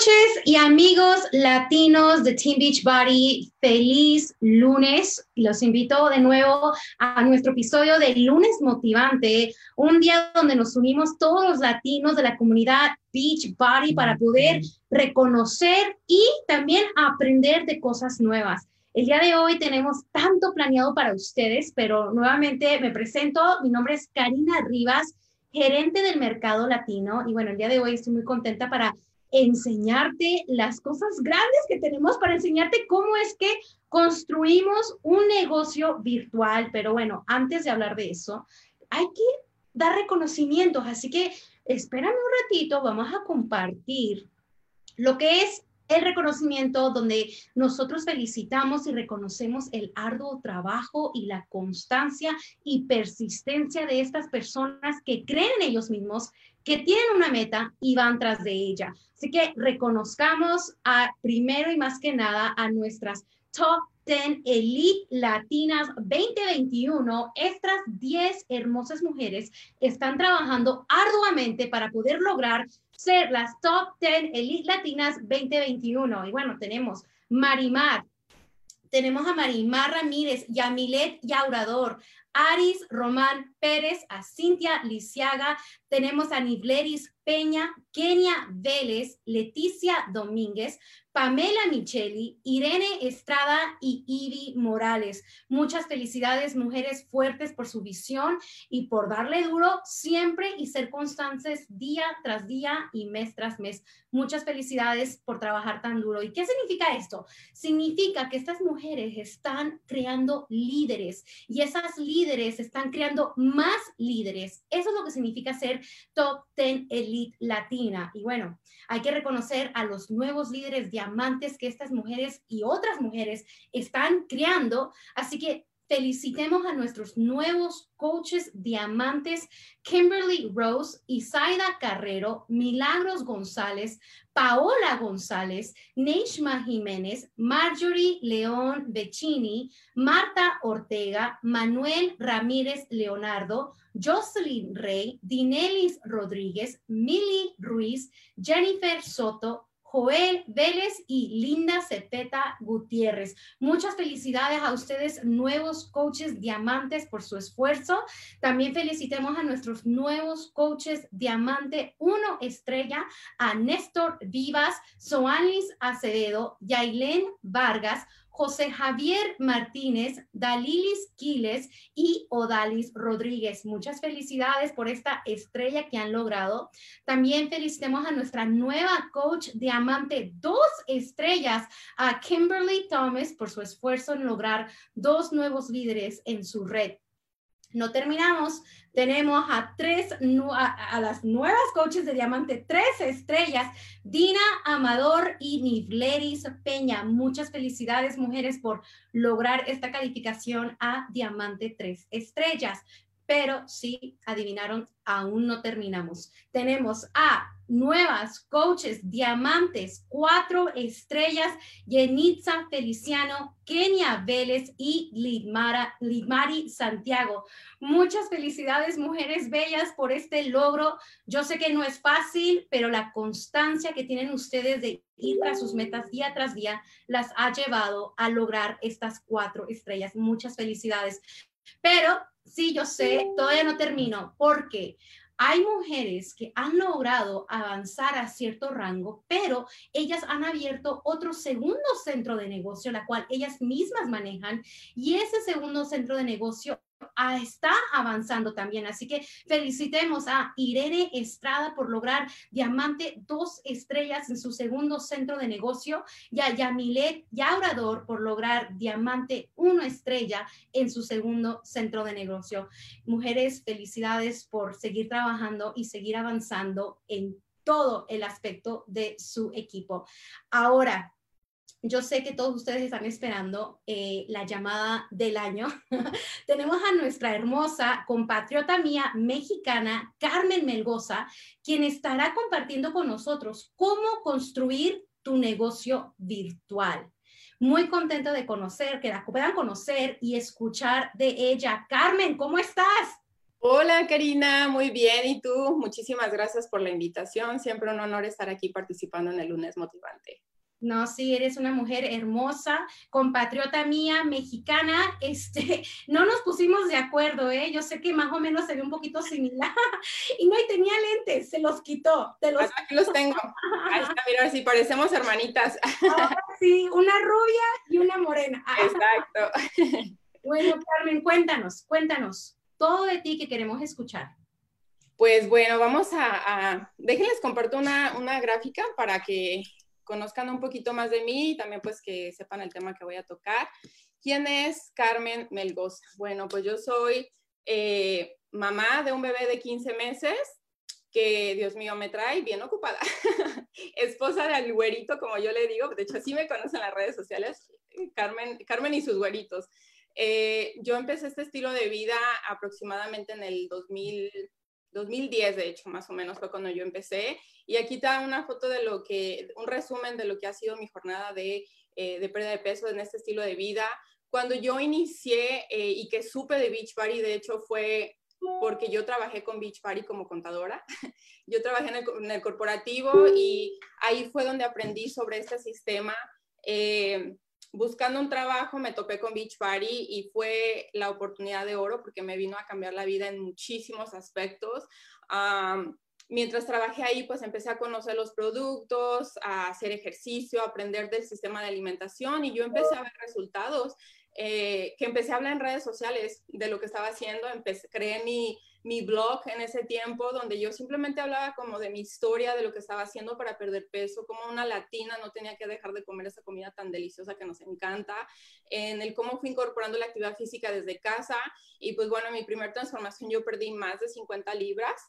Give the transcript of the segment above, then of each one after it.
Coaches y amigos latinos de Team Beach Body, feliz lunes. Los invito de nuevo a nuestro episodio de Lunes Motivante, un día donde nos unimos todos los latinos de la comunidad Beach Body para poder reconocer y también aprender de cosas nuevas. El día de hoy tenemos tanto planeado para ustedes, pero nuevamente me presento. Mi nombre es Karina Rivas, gerente del mercado latino. Y bueno, el día de hoy estoy muy contenta para enseñarte las cosas grandes que tenemos para enseñarte cómo es que construimos un negocio virtual. Pero bueno, antes de hablar de eso, hay que dar reconocimientos. Así que espérame un ratito, vamos a compartir lo que es el reconocimiento donde nosotros felicitamos y reconocemos el arduo trabajo y la constancia y persistencia de estas personas que creen en ellos mismos, que tienen una meta y van tras de ella. Así que reconozcamos a primero y más que nada a nuestras top 10 Elite Latinas 2021. Estas 10 hermosas mujeres están trabajando arduamente para poder lograr ser las top 10 Elite Latinas 2021. Y bueno, tenemos Marimar, tenemos a Marimar Ramírez, Yamilet Yaurador, Aris Román Pérez, a Cintia Lisiaga, tenemos a Nibleris Peña, Kenia Vélez, Leticia Domínguez, Pamela Micheli, Irene Estrada y Ivy Morales. Muchas felicidades, mujeres fuertes por su visión y por darle duro siempre y ser constantes día tras día y mes tras mes. Muchas felicidades por trabajar tan duro. ¿Y qué significa esto? Significa que estas mujeres están creando líderes y esas líderes están creando más líderes. Eso es lo que significa ser top 10 elite latina. Y bueno, hay que reconocer a los nuevos líderes diamantes que estas mujeres y otras mujeres están creando. Así que felicitemos a nuestros nuevos coaches diamantes, Kimberly Rose, Isaida Carrero, Milagros González, Paola González, Neishma Jiménez, Marjorie León Beccini, Marta Ortega, Manuel Ramírez Leonardo, Jocelyn Rey, Dinelis Rodríguez, Mili Ruiz, Jennifer Soto, Joel Vélez y Linda Cepeta Gutiérrez. Muchas felicidades a ustedes, nuevos coaches diamantes, por su esfuerzo. También felicitemos a nuestros nuevos coaches diamante 1 estrella, a Néstor Vivas, Soanis Acevedo, Yailén Vargas, José Javier Martínez, Dalilis Quiles y Odalis Rodríguez. Muchas felicidades por esta estrella que han logrado. También felicitemos a nuestra nueva coach diamante, dos estrellas, a Kimberly Thomas por su esfuerzo en lograr dos nuevos líderes en su red. No terminamos. Tenemos a tres, a, las nuevas coaches de diamante, tres estrellas, Dina Amador y Nivleris Peña. Muchas felicidades, mujeres, por lograr esta calificación a diamante tres estrellas pero sí, adivinaron, aún no terminamos. Tenemos a nuevas coaches, diamantes, cuatro estrellas, Yenitza Feliciano, Kenia Vélez y Lidmara, Lidmari Santiago. Muchas felicidades, mujeres bellas, por este logro. Yo sé que no es fácil, pero la constancia que tienen ustedes de ir a sus metas día tras día las ha llevado a lograr estas cuatro estrellas. Muchas felicidades. Pero sí, yo sé, todavía no termino, porque hay mujeres que han logrado avanzar a cierto rango, pero ellas han abierto otro segundo centro de negocio, la cual ellas mismas manejan, y ese segundo centro de negocio está avanzando también. Así que felicitemos a Irene Estrada por lograr diamante dos estrellas en su segundo centro de negocio y a Yamilet Yaurador por lograr diamante uno estrella en su segundo centro de negocio. Mujeres, felicidades por seguir trabajando y seguir avanzando en todo el aspecto de su equipo. Ahora, yo sé que todos ustedes están esperando eh, la llamada del año. Tenemos a nuestra hermosa compatriota mía mexicana, Carmen Melgoza, quien estará compartiendo con nosotros cómo construir tu negocio virtual. Muy contento de conocer, que la puedan conocer y escuchar de ella. Carmen, ¿cómo estás? Hola Karina, muy bien. ¿Y tú? Muchísimas gracias por la invitación. Siempre un honor estar aquí participando en el lunes motivante. No, sí, eres una mujer hermosa, compatriota mía, mexicana. Este, no nos pusimos de acuerdo, ¿eh? Yo sé que más o menos se ve un poquito similar. Y no, y tenía lentes, se los quitó. los... Aquí los tengo. Ahí está, mira, si parecemos hermanitas. Ah, sí, una rubia y una morena. Exacto. Bueno, Carmen, cuéntanos, cuéntanos todo de ti que queremos escuchar. Pues bueno, vamos a, a déjenles comparto una, una gráfica para que conozcan un poquito más de mí y también pues que sepan el tema que voy a tocar. ¿Quién es Carmen Melgoza? Bueno, pues yo soy eh, mamá de un bebé de 15 meses que, Dios mío, me trae bien ocupada. Esposa de güerito, como yo le digo, de hecho así me conocen en las redes sociales, Carmen, Carmen y sus güeritos. Eh, yo empecé este estilo de vida aproximadamente en el 2000, 2010, de hecho, más o menos fue cuando yo empecé. Y aquí está una foto de lo que, un resumen de lo que ha sido mi jornada de, eh, de pérdida de peso en este estilo de vida. Cuando yo inicié eh, y que supe de Beachbody, de hecho, fue porque yo trabajé con Beachbody como contadora. yo trabajé en el, corporativo y ahí fue donde aprendí sobre este sistema. Eh, buscando un trabajo me topé con Beachbody y fue la oportunidad de oro porque me vino a cambiar la vida en muchísimos aspectos. mientras trabajé ahí, pues empecé a conocer los productos, a hacer ejercicio, a aprender del sistema de alimentación y yo empecé a ver resultados. Eh, que empecé a hablar en redes sociales de lo que estaba haciendo, empecé, creé mi, mi blog en ese tiempo, donde yo simplemente hablaba como de mi historia, de lo que estaba haciendo para perder peso, como una latina no tenía que dejar de comer esa comida tan deliciosa que nos encanta, en el cómo fui incorporando la actividad física desde casa y pues bueno, en mi primera transformación yo perdí más de 50 libras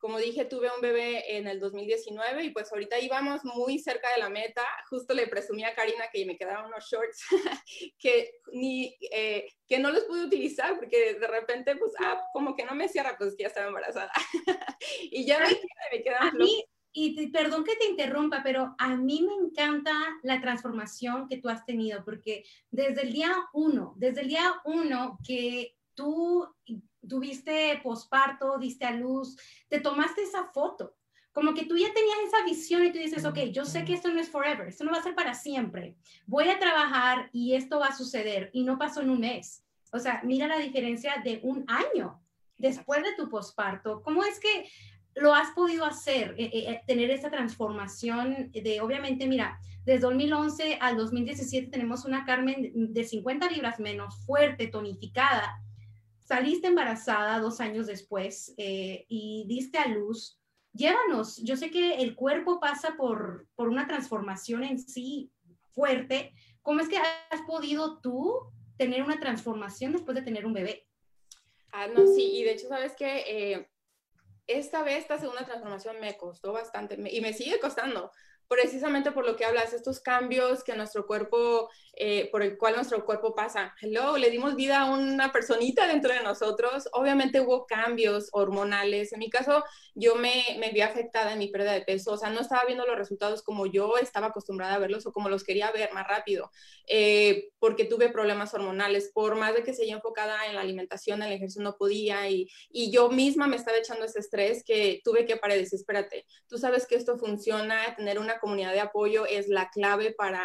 como dije, tuve un bebé en el 2019 y pues ahorita íbamos muy cerca de la meta. Justo le presumí a Karina que me quedaban unos shorts que, ni, eh, que no los pude utilizar porque de repente, pues, ah, como que no me cierra, pues que ya estaba embarazada. y ya me, me quedan a mí, y perdón que te interrumpa, pero a mí me encanta la transformación que tú has tenido porque desde el día uno, desde el día uno que tú tuviste posparto, diste a luz, te tomaste esa foto. Como que tú ya tenías esa visión y tú dices, ok, yo sé que esto no es forever, esto no va a ser para siempre. Voy a trabajar y esto va a suceder. Y no pasó en un mes. O sea, mira la diferencia de un año después de tu posparto. ¿Cómo es que lo has podido hacer, eh, eh, eh, tener esa transformación de, obviamente, mira, desde 2011 al 2017 tenemos una Carmen de 50 libras menos, fuerte, tonificada, saliste embarazada dos años después eh, y diste a luz. Llévanos, yo sé que el cuerpo pasa por, por una transformación en sí fuerte. ¿Cómo es que has podido tú tener una transformación después de tener un bebé? Ah, no, sí, y de hecho, sabes que eh, esta vez, esta segunda transformación me costó bastante y me sigue costando, precisamente por lo que hablas, estos cambios que nuestro cuerpo, eh, por el cual nuestro cuerpo pasa. Hello, le dimos vida a una personita dentro de nosotros. Obviamente hubo cambios hormonales. En mi caso, yo me, me vi afectada en mi pérdida de peso. O sea, no estaba viendo los resultados como yo estaba acostumbrada a verlos o como los quería ver más rápido, eh, porque tuve problemas hormonales. Por más de que seguía enfocada en la alimentación, el ejercicio no podía y, y yo misma me estaba echando ese estrés que tuve que parar y decir, espérate, tú sabes que esto funciona, tener una comunidad de apoyo es la clave para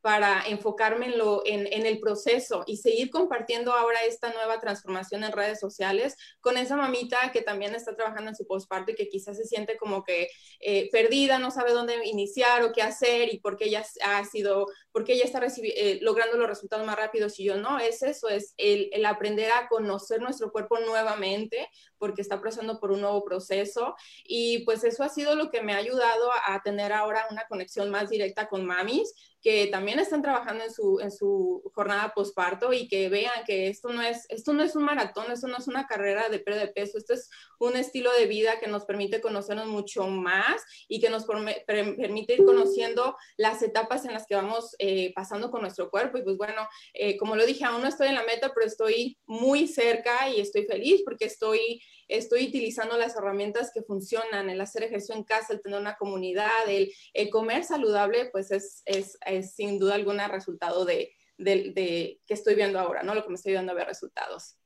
para enfocarme en, lo, en, en, el proceso y seguir compartiendo ahora esta nueva transformación en redes sociales con esa mamita que también está trabajando en su postparto y que quizás se siente como que eh, perdida, no sabe dónde iniciar o qué hacer y por qué ella ha sido, porque ella está eh, logrando los resultados más rápidos y yo no, es eso, es el, el aprender a conocer nuestro cuerpo nuevamente porque está pasando por un nuevo proceso y pues eso ha sido lo que me ha ayudado a tener ahora una conexión más directa con mamis que también están trabajando en su, en su jornada posparto y que vean que esto no, es, esto no es un maratón, esto no es una carrera de pérdida de peso, esto es un estilo de vida que nos permite conocernos mucho más y que nos permite ir conociendo las etapas en las que vamos eh, pasando con nuestro cuerpo. Y pues bueno, eh, como lo dije, aún no estoy en la meta, pero estoy muy cerca y estoy feliz porque estoy estoy utilizando las herramientas que funcionan, el hacer ejercicio en casa, el tener una comunidad, el, comer saludable, pues es, es, sin duda alguna resultado de, de, que estoy viendo ahora, ¿no? Lo que me estoy viendo a ver resultados.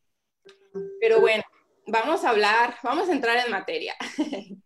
Pero bueno, vamos a hablar, vamos a entrar en materia.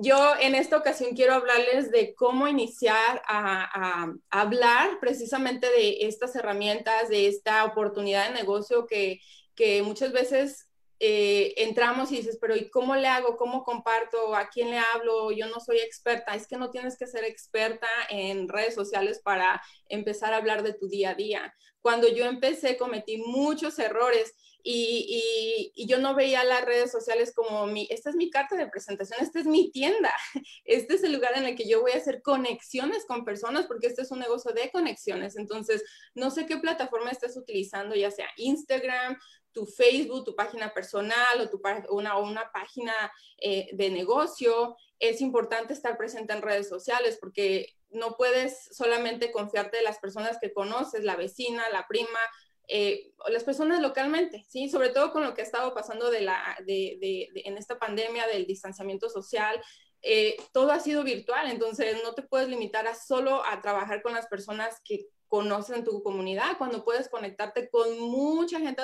Yo en esta ocasión quiero hablarles de cómo iniciar a, hablar precisamente de estas herramientas, de esta oportunidad de negocio que, que muchas veces eh, entramos y dices, pero ¿y cómo le hago? ¿Cómo comparto? ¿A quién le hablo? Yo no soy experta. Es que no tienes que ser experta en redes sociales para empezar a hablar de tu día a día. Cuando yo empecé cometí muchos errores y, yo no veía las redes sociales como mi, esta es mi carta de presentación, esta es mi tienda, este es el lugar en el que yo voy a hacer conexiones con personas porque este es un negocio de conexiones. Entonces, no sé qué plataforma estás utilizando, ya sea Instagram, tu Facebook, tu página personal o tu, una, una página eh, de negocio. Es importante estar presente en redes sociales porque no puedes solamente confiarte de las personas que conoces, la vecina, la prima, eh, las personas localmente, ¿sí? Sobre todo con lo que ha estado pasando de la, de, en esta pandemia del distanciamiento social, eh, todo ha sido virtual, entonces no te puedes limitar a solo a trabajar con las personas que conocen tu comunidad, cuando puedes conectarte con mucha gente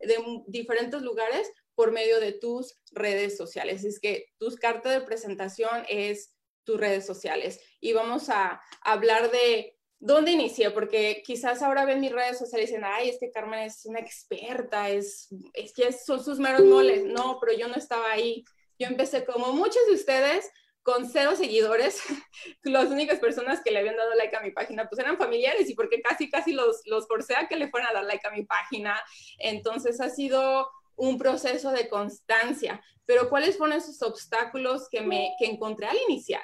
de diferentes lugares por medio de tus redes sociales. Es que tus cartas de presentación es tus redes sociales. Y vamos a hablar de ¿Dónde inicié? Porque quizás ahora ven mis redes sociales y dicen, ay, es que Carmen es una experta, es, es que son sus meros moles. No, pero yo no estaba ahí. Yo empecé como muchos de ustedes con cero seguidores. Las únicas personas que le habían dado like a mi página pues eran familiares y porque casi, casi los, los a que le fueran a dar like a mi página. Entonces ha sido un proceso de constancia. Pero ¿cuáles fueron esos obstáculos que, me, que encontré al iniciar?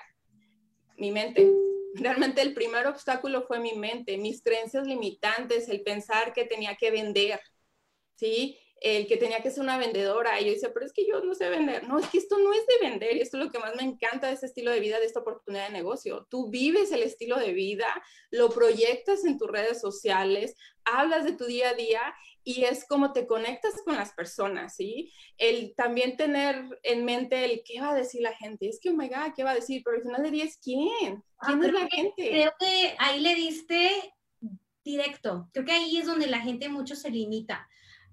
Mi mente Realmente el primer obstáculo fue mi mente, mis creencias limitantes, el pensar que tenía que vender, ¿sí? El que tenía que ser una vendedora. Y yo decía, pero es que yo no sé vender. No, es que esto no es de vender. Y esto es lo que más me encanta de este estilo de vida, de esta oportunidad de negocio. Tú vives el estilo de vida, lo proyectas en tus redes sociales, hablas de tu día a día y es como te conectas con las personas, ¿sí? El también tener en mente el qué va a decir la gente. Es que, oh my God, ¿qué va a decir? Pero al final de día es quién. Ah, ¿Quién es la gente? Creo que ahí le diste directo. Creo que ahí es donde la gente mucho se limita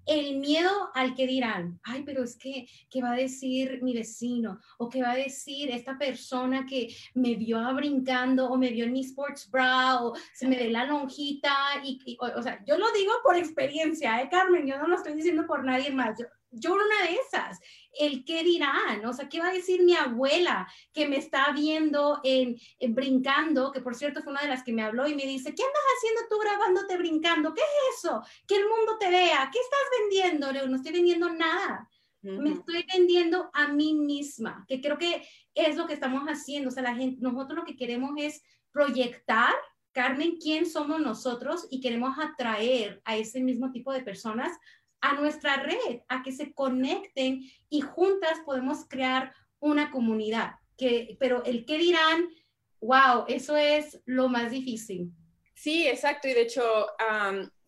el miedo al que dirán, ay, pero es que, ¿qué va a decir mi vecino? ¿O qué va a decir esta persona que me vio brincando o me vio en mi sports bra o se me ve la lonjita? Y, o, sea, yo lo digo por experiencia, ¿eh, Carmen? Yo no lo estoy diciendo por nadie más. Yo, yo una de esas, el qué dirán, o sea, qué va a decir mi abuela que me está viendo en, brincando, que por cierto fue una de las que me habló y me dice, ¿qué andas haciendo tú grabándote brincando? ¿Qué es eso? Que el mundo te vea, ¿qué estás vendiendo? No estoy vendiendo nada. Me estoy vendiendo a mí misma, que creo que es lo que estamos haciendo. O sea, la gente, nosotros lo que queremos es proyectar, Carmen, quién somos nosotros y queremos atraer a ese mismo tipo de personas a nuestra red, a que se conecten y juntas podemos crear una comunidad. Que, pero el qué dirán, wow, eso es lo más difícil. Sí, exacto. Y de hecho,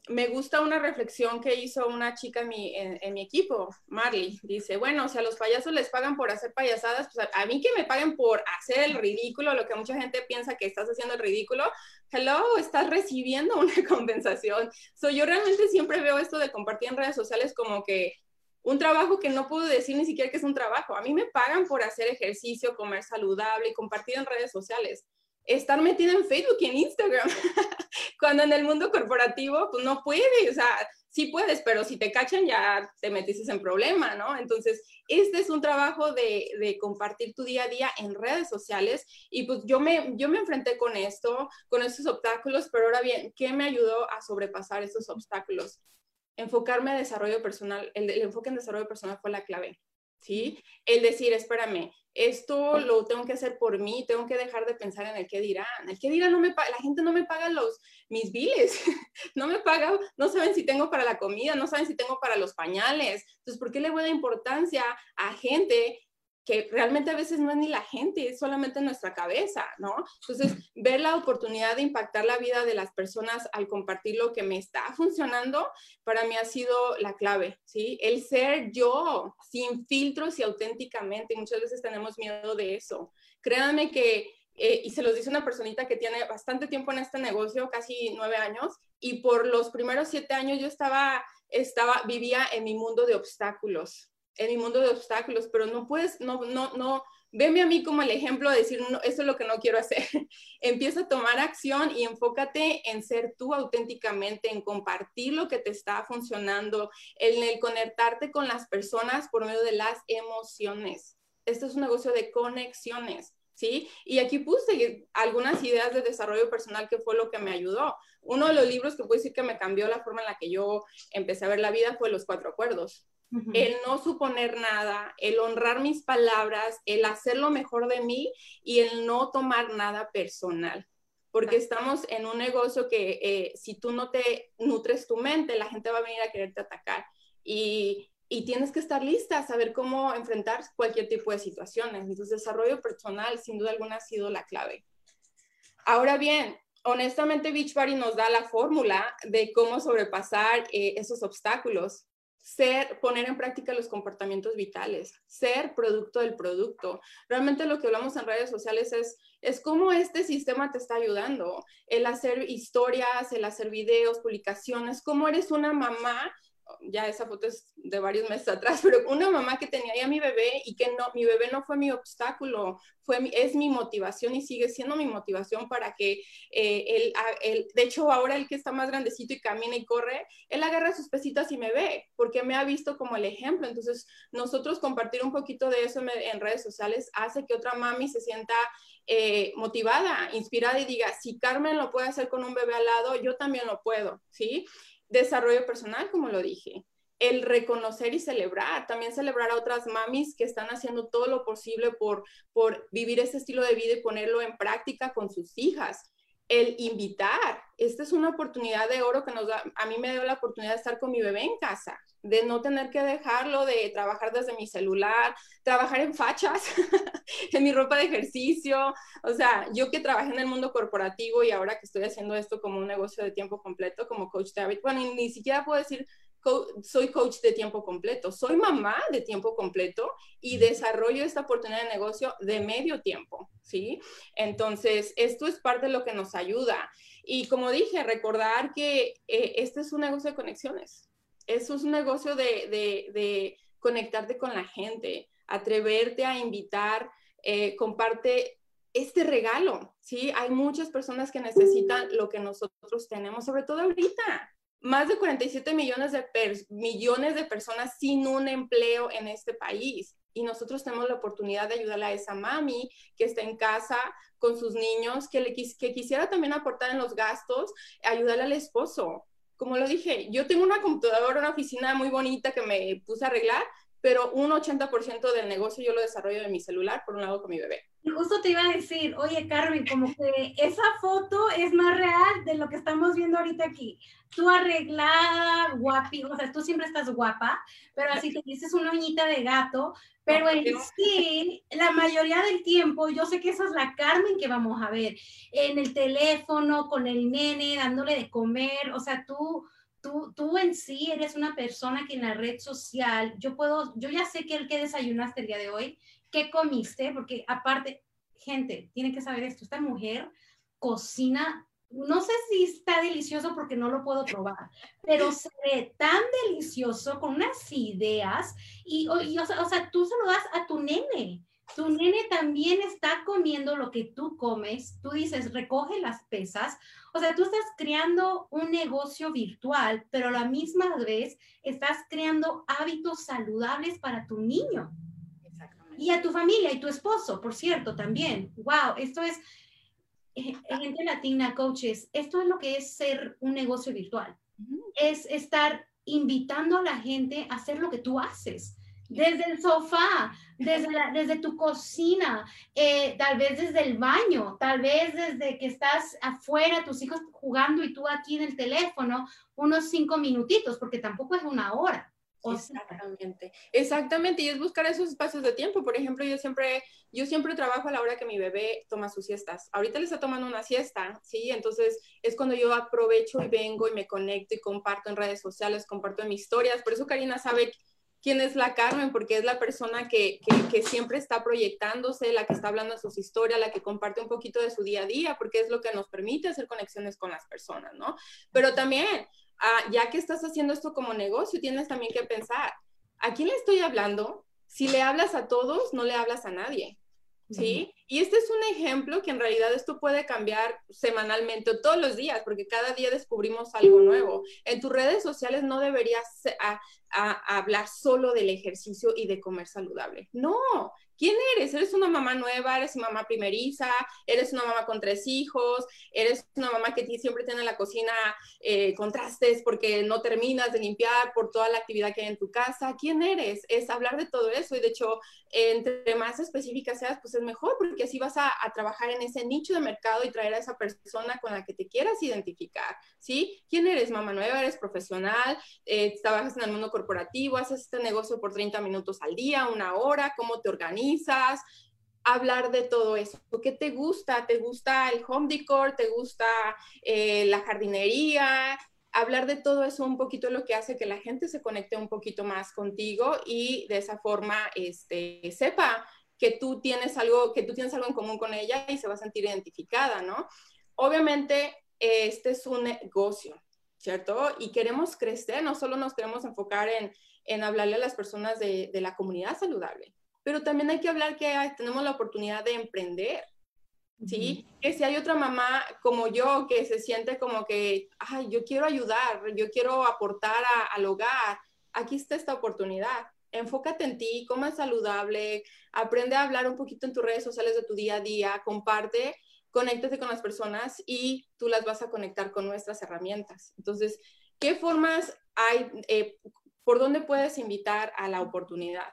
me gusta una reflexión que hizo una chica en mi, en, mi, equipo, Marley. Dice, bueno, si a los payasos les pagan por hacer payasadas, pues a, mí que me paguen por hacer el ridículo, lo que mucha gente piensa que estás haciendo el ridículo, hello, estás recibiendo una compensación. So, yo realmente siempre veo esto de compartir en redes sociales como que un trabajo que no puedo decir ni siquiera que es un trabajo. A mí me pagan por hacer ejercicio, comer saludable y compartir en redes sociales estar metida en Facebook y en Instagram, cuando en el mundo corporativo, pues no puedes, o sea, sí puedes, pero si te cachan ya te metiste en problema, ¿no? Entonces, este es un trabajo de, compartir tu día a día en redes sociales y pues yo me, yo me enfrenté con esto, con estos obstáculos, pero ahora bien, ¿qué me ayudó a sobrepasar estos obstáculos? Enfocarme en desarrollo personal, el enfoque en desarrollo personal fue la clave. ¿Sí? El decir, espérame, esto lo tengo que hacer por mí, tengo que dejar de pensar en el qué dirán. El qué dirán no me la gente no me paga los mis biles, no me paga, no saben si tengo para la comida, no saben si tengo para los pañales. Entonces, ¿por qué le voy a dar importancia a gente que realmente a veces no es ni la gente, es solamente nuestra cabeza, ¿no? Entonces, ver la oportunidad de impactar la vida de las personas al compartir lo que me está funcionando, para mí ha sido la clave, ¿sí? El ser yo, sin filtros y auténticamente, muchas veces tenemos miedo de eso. Créanme que, eh, y se los dice una personita que tiene bastante tiempo en este negocio, casi nueve años, y por los primeros siete años yo estaba, estaba, vivía en mi mundo de obstáculos, en mi mundo de obstáculos, pero no puedes, no, no, no, veme a mí como el ejemplo de decir, no, eso es lo que no quiero hacer. Empieza a tomar acción y enfócate en ser tú auténticamente, en compartir lo que te está funcionando, en el conectarte con las personas por medio de las emociones. Este es un negocio de conexiones. ¿Sí? Y aquí puse algunas ideas de desarrollo personal que fue lo que me ayudó. Uno de los libros que puedo decir que me cambió la forma en la que yo empecé a ver la vida fue Los Cuatro Acuerdos el no suponer nada, el honrar mis palabras, el hacer lo mejor de mí y el no tomar nada personal. Porque estamos en un negocio que eh, si tú no te nutres tu mente, la gente va a venir a quererte atacar. Y, y tienes que estar lista a saber cómo enfrentar cualquier tipo de situaciones. Entonces, desarrollo personal, sin duda alguna, ha sido la clave. Ahora bien, honestamente, Beachbody nos da la fórmula de cómo sobrepasar eh, esos obstáculos ser, poner en práctica los comportamientos vitales, ser producto del producto. Realmente lo que hablamos en redes sociales es, es cómo este sistema te está ayudando, el hacer historias, el hacer videos, publicaciones, cómo eres una mamá ya esa foto es de varios meses atrás, pero una mamá que tenía ya mi bebé y que no, mi bebé no fue mi obstáculo, fue es mi motivación y sigue siendo mi motivación para que eh, él, de hecho ahora el que está más grandecito y camina y corre, él agarra sus pesitas y me ve, porque me ha visto como el ejemplo. Entonces, nosotros compartir un poquito de eso en, redes sociales hace que otra mami se sienta eh, motivada, inspirada y diga, si Carmen lo puede hacer con un bebé al lado, yo también lo puedo, ¿sí? Desarrollo personal, como lo dije. El reconocer y celebrar, también celebrar a otras mamis que están haciendo todo lo posible por, por vivir ese estilo de vida y ponerlo en práctica con sus hijas el invitar. Esta es una oportunidad de oro que nos da, a mí me dio la oportunidad de estar con mi bebé en casa, de no tener que dejarlo, de trabajar desde mi celular, trabajar en fachas, en mi ropa de ejercicio. O sea, yo que trabajé en el mundo corporativo y ahora que estoy haciendo esto como un negocio de tiempo completo, como coach David, bueno, ni siquiera puedo decir soy coach de tiempo completo, soy mamá de tiempo completo y desarrollo esta oportunidad de negocio de medio tiempo, ¿sí? Entonces, esto es parte de lo que nos ayuda. Y como dije, recordar que eh, este es un negocio de conexiones, es un negocio de, conectarte con la gente, atreverte a invitar, eh, comparte este regalo, ¿sí? Hay muchas personas que necesitan lo que nosotros tenemos, sobre todo ahorita más de 47 millones de, millones de personas sin un empleo en este país. Y nosotros tenemos la oportunidad de ayudarle a esa mami que está en casa con sus niños, que, le, que quisiera también aportar en los gastos, ayudarle al esposo. Como lo dije, yo tengo una computadora, una oficina muy bonita que me puse a arreglar, pero un 80% del negocio yo lo desarrollo en mi celular, por un lado con mi bebé. Y justo te iba a decir, oye Carmen, como que esa foto es más real de lo que estamos viendo ahorita aquí. Tú arreglada, guapi, o sea, tú siempre estás guapa, pero así te dices una uñita de gato, pero en sí, la mayoría del tiempo, yo sé que esa es la Carmen que vamos a ver, en el teléfono, con el nene, dándole de comer, o sea, tú Tú, en sí eres una persona que en la red social, yo puedo, yo ya sé que el que desayunaste el día de hoy, qué comiste, porque aparte, gente, tiene que saber esto, esta mujer cocina, no sé si está delicioso porque no lo puedo probar, pero se ve tan delicioso con unas ideas y, o, sea, o sea, tú se lo das a tu nene tu nene también está comiendo lo que tú comes, tú dices, recoge las pesas, o sea, tú estás creando un negocio virtual, pero a la misma vez estás creando hábitos saludables para tu niño. Y a tu familia y tu esposo, por cierto, también. Wow, esto es, eh, gente latina, coaches, esto es lo que es ser un negocio virtual. Es estar invitando a la gente a hacer lo que tú haces desde el sofá, desde, desde tu cocina, eh, tal vez desde el baño, tal vez desde que estás afuera, tus hijos jugando y tú aquí en el teléfono, unos cinco minutitos, porque tampoco es una hora. Exactamente, exactamente, y es buscar esos espacios de tiempo. Por ejemplo, yo siempre, yo siempre trabajo a la hora que mi bebé toma sus siestas. Ahorita le está tomando una siesta, ¿sí? Entonces es cuando yo aprovecho y vengo y me conecto y comparto en redes sociales, comparto en mis historias. Por eso Karina sabe quién es la Carmen, porque es la persona que, que, siempre está proyectándose, la que está hablando de sus historias, la que comparte un poquito de su día a día, porque es lo que nos permite hacer conexiones con las personas, ¿no? Pero también, ah, ya que estás haciendo esto como negocio, tienes también que pensar, ¿a quién le estoy hablando? Si le hablas a todos, no le hablas a nadie. ¿sí? Y este es un ejemplo que en realidad esto puede cambiar semanalmente o todos los días, porque cada día descubrimos algo nuevo. En tus redes sociales no deberías hablar solo del ejercicio y de comer saludable. No, ¿Quién eres? ¿Eres una mamá nueva? ¿Eres una mamá primeriza? ¿Eres una mamá con tres hijos? ¿Eres una mamá que siempre tiene en la cocina eh, contrastes porque no terminas de limpiar por toda la actividad que hay en tu casa? ¿Quién eres? Es hablar de todo eso y de hecho, entre más específica seas, pues es mejor así vas a, trabajar en ese nicho de mercado y traer a esa persona con la que te quieras identificar, ¿sí? ¿Quién eres? ¿Mamá nueva? ¿Eres profesional? Eh, ¿Trabajas en el mundo corporativo? ¿Haces este negocio por 30 minutos al día, una hora? ¿Cómo te organizas? hablar de todo eso. ¿Qué te gusta? ¿Te gusta el home decor? ¿Te gusta eh, la jardinería? Hablar de todo eso un poquito lo que hace que la gente se conecte un poquito más contigo y de esa forma este, sepa que tú tienes algo, que tú tienes algo en común con ella y se va a sentir identificada, ¿no? Obviamente, este es un negocio, ¿cierto? Y queremos crecer, no solo nos queremos enfocar en, en hablarle a las personas de, de la comunidad saludable, pero también hay que hablar que tenemos la oportunidad de emprender, ¿sí? Que si hay otra mamá como yo que se siente como que, ay, yo quiero ayudar, yo quiero aportar al hogar, aquí está esta oportunidad. Enfócate en ti, coma saludable, aprende a hablar un poquito en tus redes sociales de tu día a día, comparte, conéctate con las personas y tú las vas a conectar con nuestras herramientas. Entonces, ¿qué formas hay? Eh, ¿Por dónde puedes invitar a la oportunidad?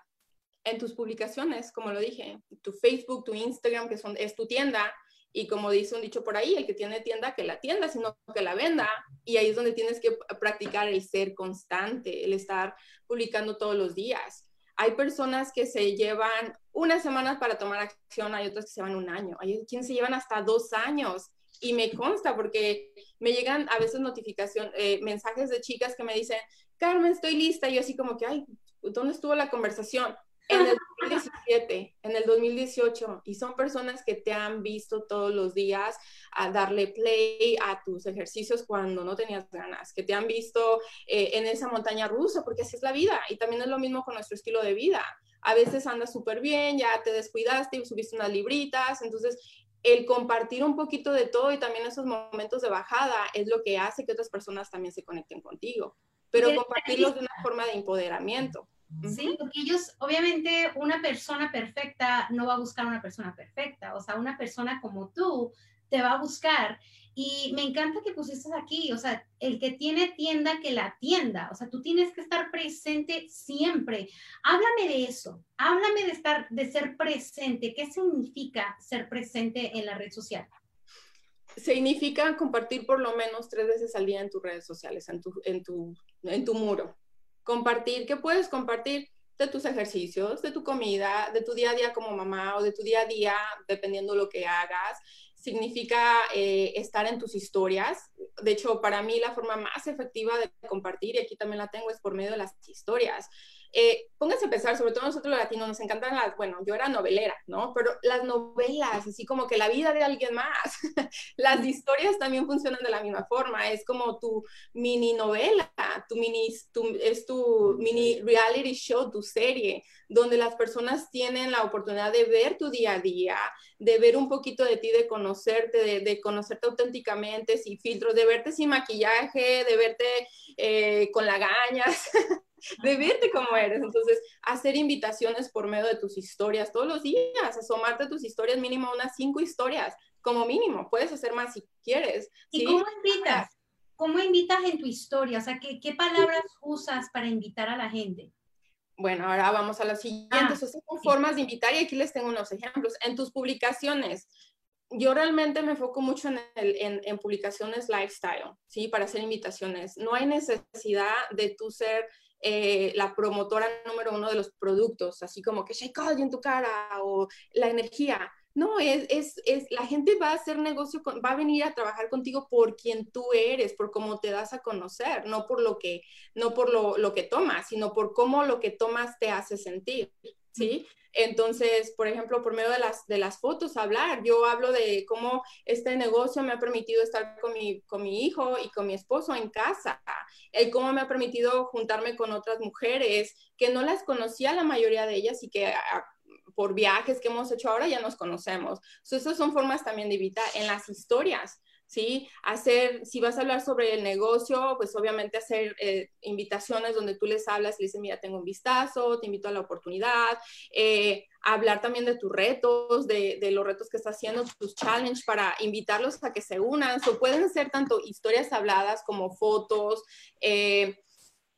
en tus publicaciones, como lo dije, tu Facebook, tu Instagram, que son, es tu tienda, y como dice un dicho por ahí, el que tiene tienda, que la tienda, sino que la venda. Y ahí es donde tienes que practicar el ser constante, el estar publicando todos los días. Hay personas que se llevan unas semanas para tomar acción, hay otras que se van un año, hay quienes se llevan hasta dos años. Y me consta porque me llegan a veces notificación, eh, mensajes de chicas que me dicen, Carmen, estoy lista. Y yo así como que, ay, ¿dónde estuvo la conversación? en el 2017, en el 2018, y son personas que te han visto todos los días a darle play a tus ejercicios cuando no tenías ganas, que te han visto eh, en esa montaña rusa, porque así es la vida, y también es lo mismo con nuestro estilo de vida. A veces andas súper bien, ya te descuidaste y subiste unas libritas, entonces el compartir un poquito de todo y también esos momentos de bajada es lo que hace que otras personas también se conecten contigo, pero compartirlos de una forma de empoderamiento. Sí, porque ellos, obviamente, una persona perfecta no va a buscar una persona perfecta, o sea, una persona como tú te va a buscar. Y me encanta que pusiste aquí, o sea, el que tiene tienda, que la tienda, o sea, tú tienes que estar presente siempre. Háblame de eso, háblame de estar, de ser presente. ¿Qué significa ser presente en la red social? Significa compartir por lo menos tres veces al día en tus redes sociales, en tu, en tu, en tu muro compartir, ¿qué puedes compartir? De tus ejercicios, de tu comida, de tu día a día como mamá o de tu día a día, dependiendo lo que hagas. Significa eh, estar en tus historias. De hecho, para mí la forma más efectiva de compartir, y aquí también la tengo, es por medio de las historias. Eh, pónganse a pensar, sobre todo nosotros los latinos, nos encantan las, bueno, yo era novelera, ¿no? Pero las novelas, así como que la vida de alguien más, las historias también funcionan de la misma forma, es como tu mini novela, tu mini, es tu mini reality show, tu serie, donde las personas tienen la oportunidad de ver tu día a día, de ver un poquito de ti, de conocerte, de, conocerte auténticamente, sin filtros, de verte sin maquillaje, de verte eh, con lagañas. de verte como eres. Entonces, hacer invitaciones por medio de tus historias todos los días, asomarte a tus historias, mínimo unas cinco historias, como mínimo. Puedes hacer más si quieres. ¿Y cómo invitas? ¿Cómo invitas en tu historia? O sea, ¿qué, qué palabras usas para invitar a la gente? Bueno, ahora vamos a las siguientes. Ah, son formas de invitar y aquí les tengo unos ejemplos. En tus publicaciones, yo realmente me enfoco mucho en, en, en, publicaciones lifestyle, ¿sí? Para hacer invitaciones. No hay necesidad de tú ser eh, la promotora número uno de los productos, así como que Shakeology en tu cara o la energía. No, es, es, es, la gente va a hacer negocio, va a venir a trabajar contigo por quien tú eres, por cómo te das a conocer, no por lo que, no por lo, lo que tomas, sino por cómo lo que tomas te hace sentir, ¿sí? Entonces, por ejemplo, por medio de las, de las fotos, hablar. Yo hablo de cómo este negocio me ha permitido estar con mi, con mi hijo y con mi esposo en casa, el cómo me ha permitido juntarme con otras mujeres que no las conocía la mayoría de ellas y que por viajes que hemos hecho ahora ya nos conocemos. So, esas son formas también de evitar en las historias. ¿Sí? Hacer, si vas a hablar sobre el negocio, pues obviamente hacer eh, invitaciones donde tú les hablas y les dices, mira, tengo un vistazo, te invito a la oportunidad, eh, hablar también de tus retos, de, de, los retos que estás haciendo, tus challenges para invitarlos a que se unan. O pueden ser tanto historias habladas como fotos, eh,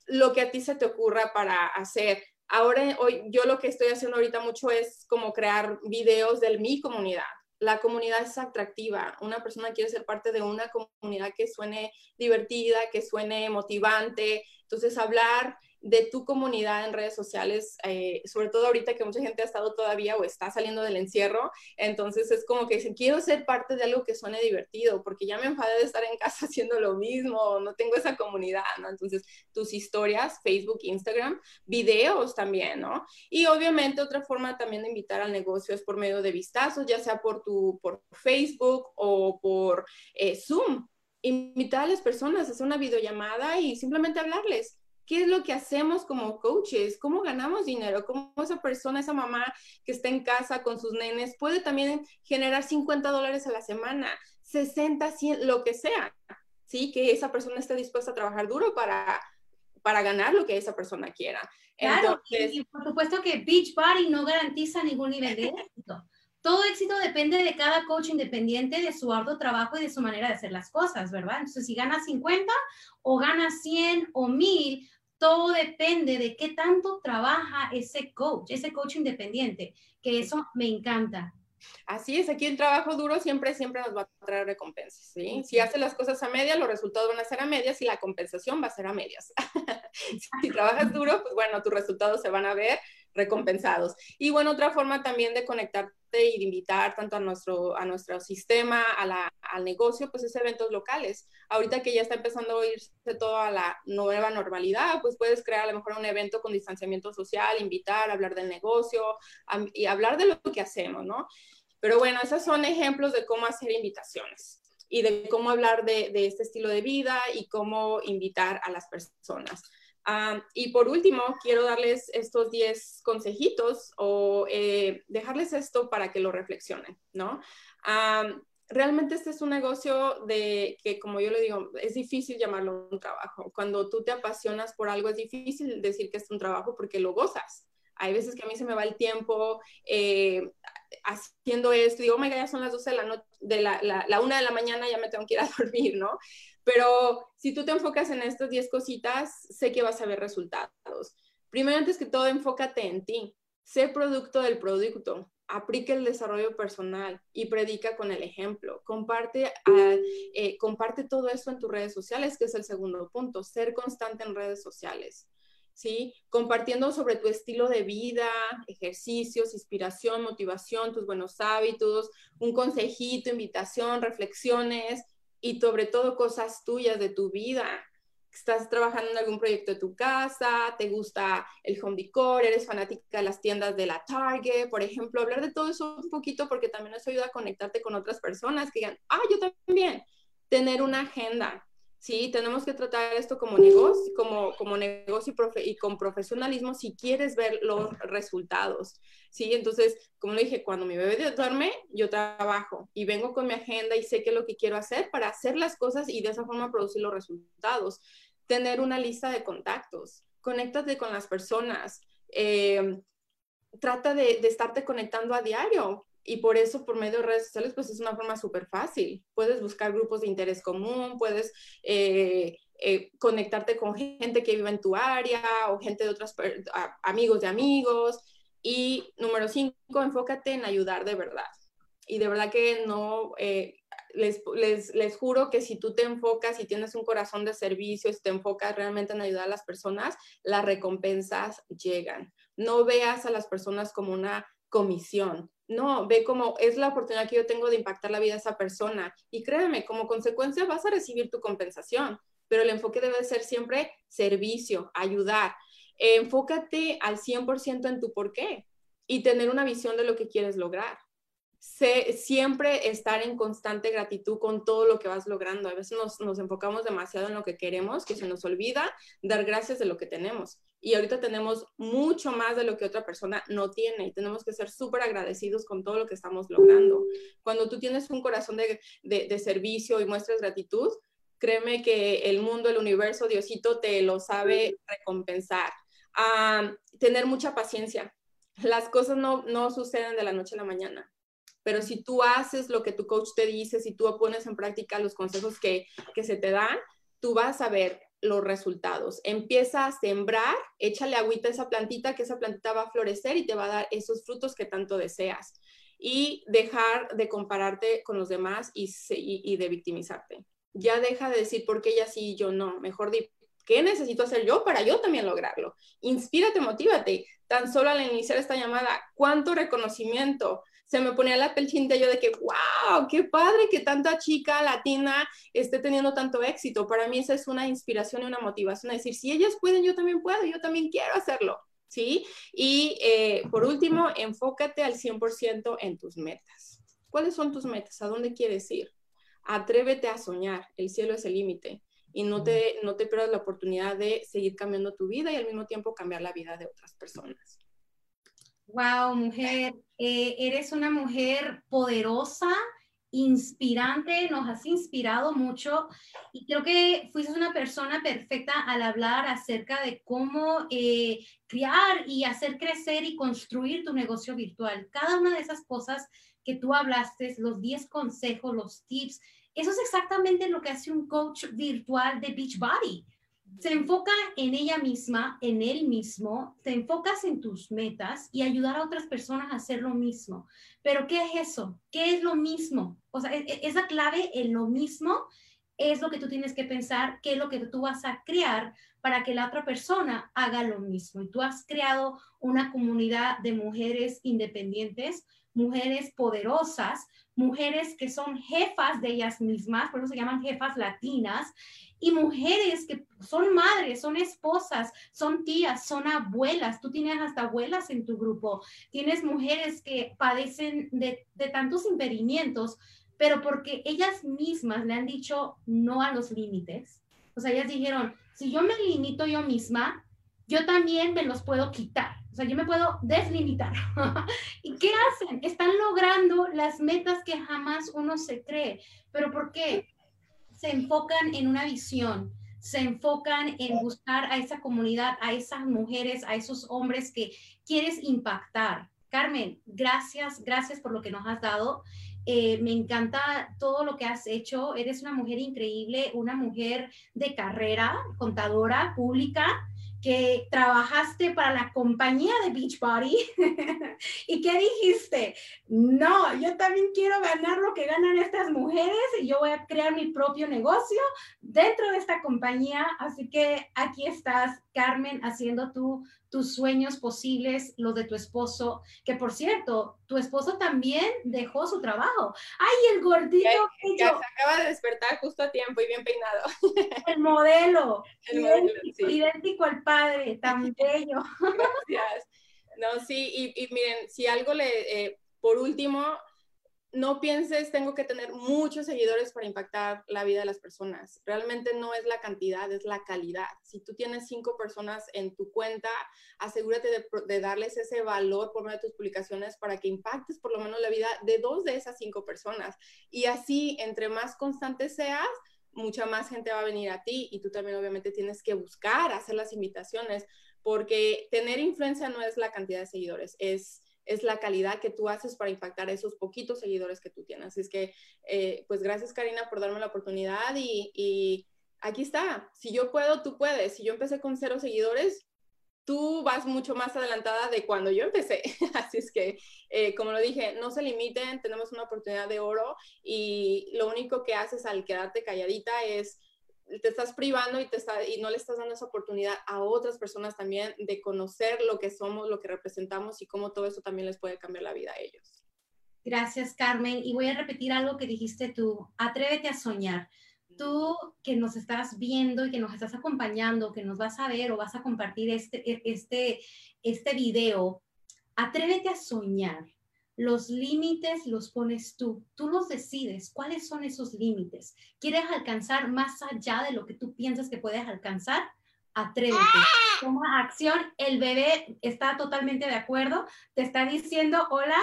lo que a ti se te ocurra para hacer. Ahora, hoy, yo lo que estoy haciendo ahorita mucho es como crear videos de mi comunidad. La comunidad es atractiva. Una persona quiere ser parte de una comunidad que suene divertida, que suene motivante. Entonces, hablar de tu comunidad en redes sociales, eh, sobre todo ahorita que mucha gente ha estado todavía o está saliendo del encierro, entonces es como que dicen, quiero ser parte de algo que suene divertido, porque ya me enfadé de estar en casa haciendo lo mismo, no tengo esa comunidad, ¿no? Entonces, tus historias, Facebook, Instagram, videos también, ¿no? Y obviamente otra forma también de invitar al negocio es por medio de vistazos, ya sea por tu, por Facebook o por eh, Zoom. Invitar a las personas, hacer una videollamada y simplemente hablarles ¿Qué es lo que hacemos como coaches? ¿Cómo ganamos dinero? ¿Cómo esa persona, esa mamá que está en casa con sus nenes puede también generar 50 dólares a la semana, 60, 100, lo que sea? ¿Sí? Que esa persona esté dispuesta a trabajar duro para, para ganar lo que esa persona quiera. Claro, y, por supuesto que Beachbody no garantiza ningún nivel de éxito. Todo éxito depende de cada coach independiente, de su arduo trabajo y de su manera de hacer las cosas, ¿verdad? Entonces, si gana 50 o gana 100 o 1000, todo depende de qué tanto trabaja ese coach, ese coach independiente, que eso me encanta. Así es, aquí el trabajo duro siempre, siempre nos va a traer recompensas, ¿sí? Si hace las cosas a medias, los resultados van a ser a medias y la compensación va a ser a medias. si trabajas duro, pues bueno, tus resultados se van a ver recompensados. Y bueno, otra forma también de conectarte y de invitar tanto a nuestro, a nuestro sistema, al negocio, pues es eventos locales. Ahorita que ya está empezando a irse todo a la nueva normalidad, pues puedes crear a lo mejor un evento con distanciamiento social, invitar, hablar del negocio y hablar de lo que hacemos, ¿no? Pero bueno, esos son ejemplos de cómo hacer invitaciones y de cómo hablar de, de este estilo de vida y cómo invitar a las personas y por último, quiero darles estos 10 consejitos o eh, dejarles esto para que lo reflexionen, ¿no? realmente este es un negocio de que, como yo le digo, es difícil llamarlo un trabajo. Cuando tú te apasionas por algo, es difícil decir que es un trabajo porque lo gozas. Hay veces que a mí se me va el tiempo eh, haciendo esto, digo, oh my God, ya son las 12 de la noche, de la, la, la, una de la mañana, ya me tengo que ir a dormir, ¿no? Pero si tú te enfocas en estas 10 cositas, sé que vas a ver resultados. Primero, antes que todo, enfócate en ti. Sé producto del producto. Aplica el desarrollo personal y predica con el ejemplo. Comparte, ah, eh, comparte todo eso en tus redes sociales, que es el segundo punto. Ser constante en redes sociales. ¿sí? Compartiendo sobre tu estilo de vida, ejercicios, inspiración, motivación, tus buenos hábitos, un consejito, invitación, reflexiones, y sobre todo cosas tuyas de tu vida. Estás trabajando en algún proyecto de tu casa, te gusta el home decor, eres fanática de las tiendas de la Target, por ejemplo, hablar de todo eso un poquito porque también eso ayuda a conectarte con otras personas que digan, ah, yo también. Tener una agenda, ¿sí? Tenemos que tratar esto como negocio, como, como negocio y, con profesionalismo si quieres ver los resultados, ¿sí? Entonces, como le dije, cuando mi bebé duerme, yo trabajo y vengo con mi agenda y sé qué es lo que quiero hacer para hacer las cosas y de esa forma producir los resultados. Tener una lista de contactos, conéctate con las personas, eh, trata de, de estarte conectando a diario y por eso por medio de redes sociales pues es una forma súper fácil. Puedes buscar grupos de interés común, puedes eh, eh, conectarte con gente que vive en tu área o gente de otros amigos de amigos. Y número cinco, enfócate en ayudar de verdad. Y de verdad que no, eh, les, les, les, juro que si tú te enfocas y tienes un corazón de servicio, si te enfocas realmente en ayudar a las personas, las recompensas llegan. No veas a las personas como una comisión, no, ve como es la oportunidad que yo tengo de impactar la vida de esa persona. Y créeme, como consecuencia vas a recibir tu compensación, pero el enfoque debe ser siempre servicio, ayudar. enfócate al 100% en tu por qué. y tener una visión de lo que quieres lograr. Siempre estar en constante gratitud con todo lo que vas logrando. A veces nos, nos, enfocamos demasiado en lo que queremos, que se nos olvida dar gracias de lo que tenemos. Y ahorita tenemos mucho más de lo que otra persona no tiene y tenemos que ser súper agradecidos con todo lo que estamos logrando. Cuando tú tienes un corazón de, de, servicio y muestras gratitud, créeme que el mundo, el universo, Diosito te lo sabe recompensar. a tener mucha paciencia. Las cosas no, no suceden de la noche a la mañana, pero si tú haces lo que tu coach te dice, si tú pones en práctica los consejos que, que se te dan, tú vas a ver los resultados. Empieza a sembrar, échale agüita a esa plantita, que esa plantita va a florecer y te va a dar esos frutos que tanto deseas. Y dejar de compararte con los demás y, de victimizarte ya deja de decir por qué ella sí y yo no. Mejor di, ¿qué necesito hacer yo para yo también lograrlo? Inspírate, motívate. Tan solo al iniciar esta llamada, ¿cuánto reconocimiento? Se me ponía la pelchinta yo de que, wow, qué padre que tanta chica latina esté teniendo tanto éxito. Para mí esa es una inspiración y una motivación. Es decir, si ellas pueden, yo también puedo, yo también quiero hacerlo. ¿Sí? Y eh, por último, enfócate al 100% en tus metas. ¿Cuáles son tus metas? ¿A dónde quieres ir? atrévete a soñar, el cielo es el límite y no te, no te pierdas la oportunidad de seguir cambiando tu vida y al mismo tiempo cambiar la vida de otras personas. Wow, mujer, eh, eres una mujer poderosa, inspirante, nos has inspirado mucho y creo que fuiste una persona perfecta al hablar acerca de cómo eh, crear y hacer crecer y construir tu negocio virtual. Cada una de esas cosas que tú hablaste, los 10 consejos, los tips, eso es exactamente lo que hace un coach virtual de Beachbody. Se enfoca en ella misma, en él mismo, te enfocas en tus metas y ayudar a otras personas a hacer lo mismo. Pero ¿qué es eso? ¿Qué es lo mismo? O sea, e, e, esa clave en lo mismo es lo que tú tienes que pensar, qué es lo que tú vas a crear para que la otra persona haga lo mismo. Y tú has creado una comunidad de mujeres independientes, mujeres poderosas, mujeres que son jefas de ellas mismas, por eso se llaman jefas latinas, y mujeres que son madres, son esposas, son tías, son abuelas. Tú tienes hasta abuelas en tu grupo. Tienes mujeres que padecen de, tantos impedimientos, pero porque ellas mismas le han dicho no a los límites. O sea, ellas dijeron, si yo me limito yo misma, yo también me los puedo quitar. O sea, yo me puedo deslimitar. ¿Y qué hacen? Están logrando las metas que jamás uno se cree. ¿Pero por qué? Se enfocan en una visión, se enfocan en buscar a esa comunidad, a esas mujeres, a esos hombres que quieres impactar. Carmen, gracias, gracias por lo que nos has dado. Eh, me encanta todo lo que has hecho. Eres una mujer increíble, una mujer de carrera, contadora pública que trabajaste para la compañía de Beachbody y que dijiste, no, yo también quiero ganar lo que ganan estas mujeres y yo voy a crear mi propio negocio dentro de esta compañía. Así que aquí estás, Carmen, haciendo tu tus sueños posibles, los de tu esposo, que por cierto, tu esposo también dejó su trabajo. ¡Ay, el gordito! Que, se acaba de despertar justo a tiempo y bien peinado. El modelo, el idéntico, idéntico, al padre, tan bello. Gracias. No, sí, y, y miren, si algo le, eh, por último, no pienses, tengo que tener muchos seguidores para impactar la vida de las personas. Realmente no es la cantidad, es la calidad. Si tú tienes cinco personas en tu cuenta, asegúrate de, darles ese valor por medio de tus publicaciones para que impactes por lo menos la vida de dos de esas cinco personas. Y así, entre más constante seas, mucha más gente va a venir a ti y tú también obviamente tienes que buscar hacer las invitaciones porque tener influencia no es la cantidad de seguidores, es es la calidad que tú haces para impactar a esos poquitos seguidores que tú tienes. Así es que, eh, pues gracias Karina por darme la oportunidad y, aquí está. Si yo puedo, tú puedes. Si yo empecé con cero seguidores, tú vas mucho más adelantada de cuando yo empecé. Así es que, eh, como lo dije, no se limiten, tenemos una oportunidad de oro y lo único que haces al quedarte calladita es te estás privando y, te está, y no le estás dando esa oportunidad a otras personas también de conocer lo que somos, lo que representamos y cómo todo eso también les puede cambiar la vida a ellos. Gracias, Carmen. Y voy a repetir algo que dijiste tú. Atrévete a soñar. Tú que nos estás viendo y que nos estás acompañando, que nos vas a ver o vas a compartir este, este, este video, Atrévete a soñar. Los límites los pones tú. Tú los decides. ¿Cuáles son esos límites? ¿Quieres alcanzar más allá de lo que tú piensas que puedes alcanzar? Atrévete. Toma acción. El bebé está totalmente de acuerdo. Te está diciendo, hola,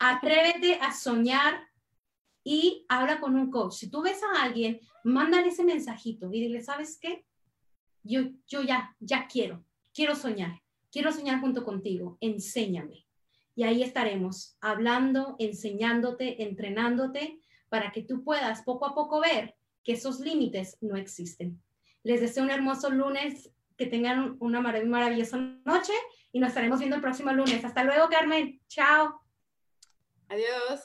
atrévete a soñar y habla con un coach. Si tú ves a alguien, mándale ese mensajito y dile, ¿sabes qué? Yo, yo ya, ya quiero, quiero soñar, quiero soñar junto contigo, enséñame. Y ahí estaremos hablando, enseñándote, entrenándote para que tú puedas poco a poco ver que esos límites no existen. Les deseo un hermoso lunes, que tengan una maravillosa noche y nos estaremos viendo el próximo lunes. Hasta luego, Carmen. Chao. Adiós.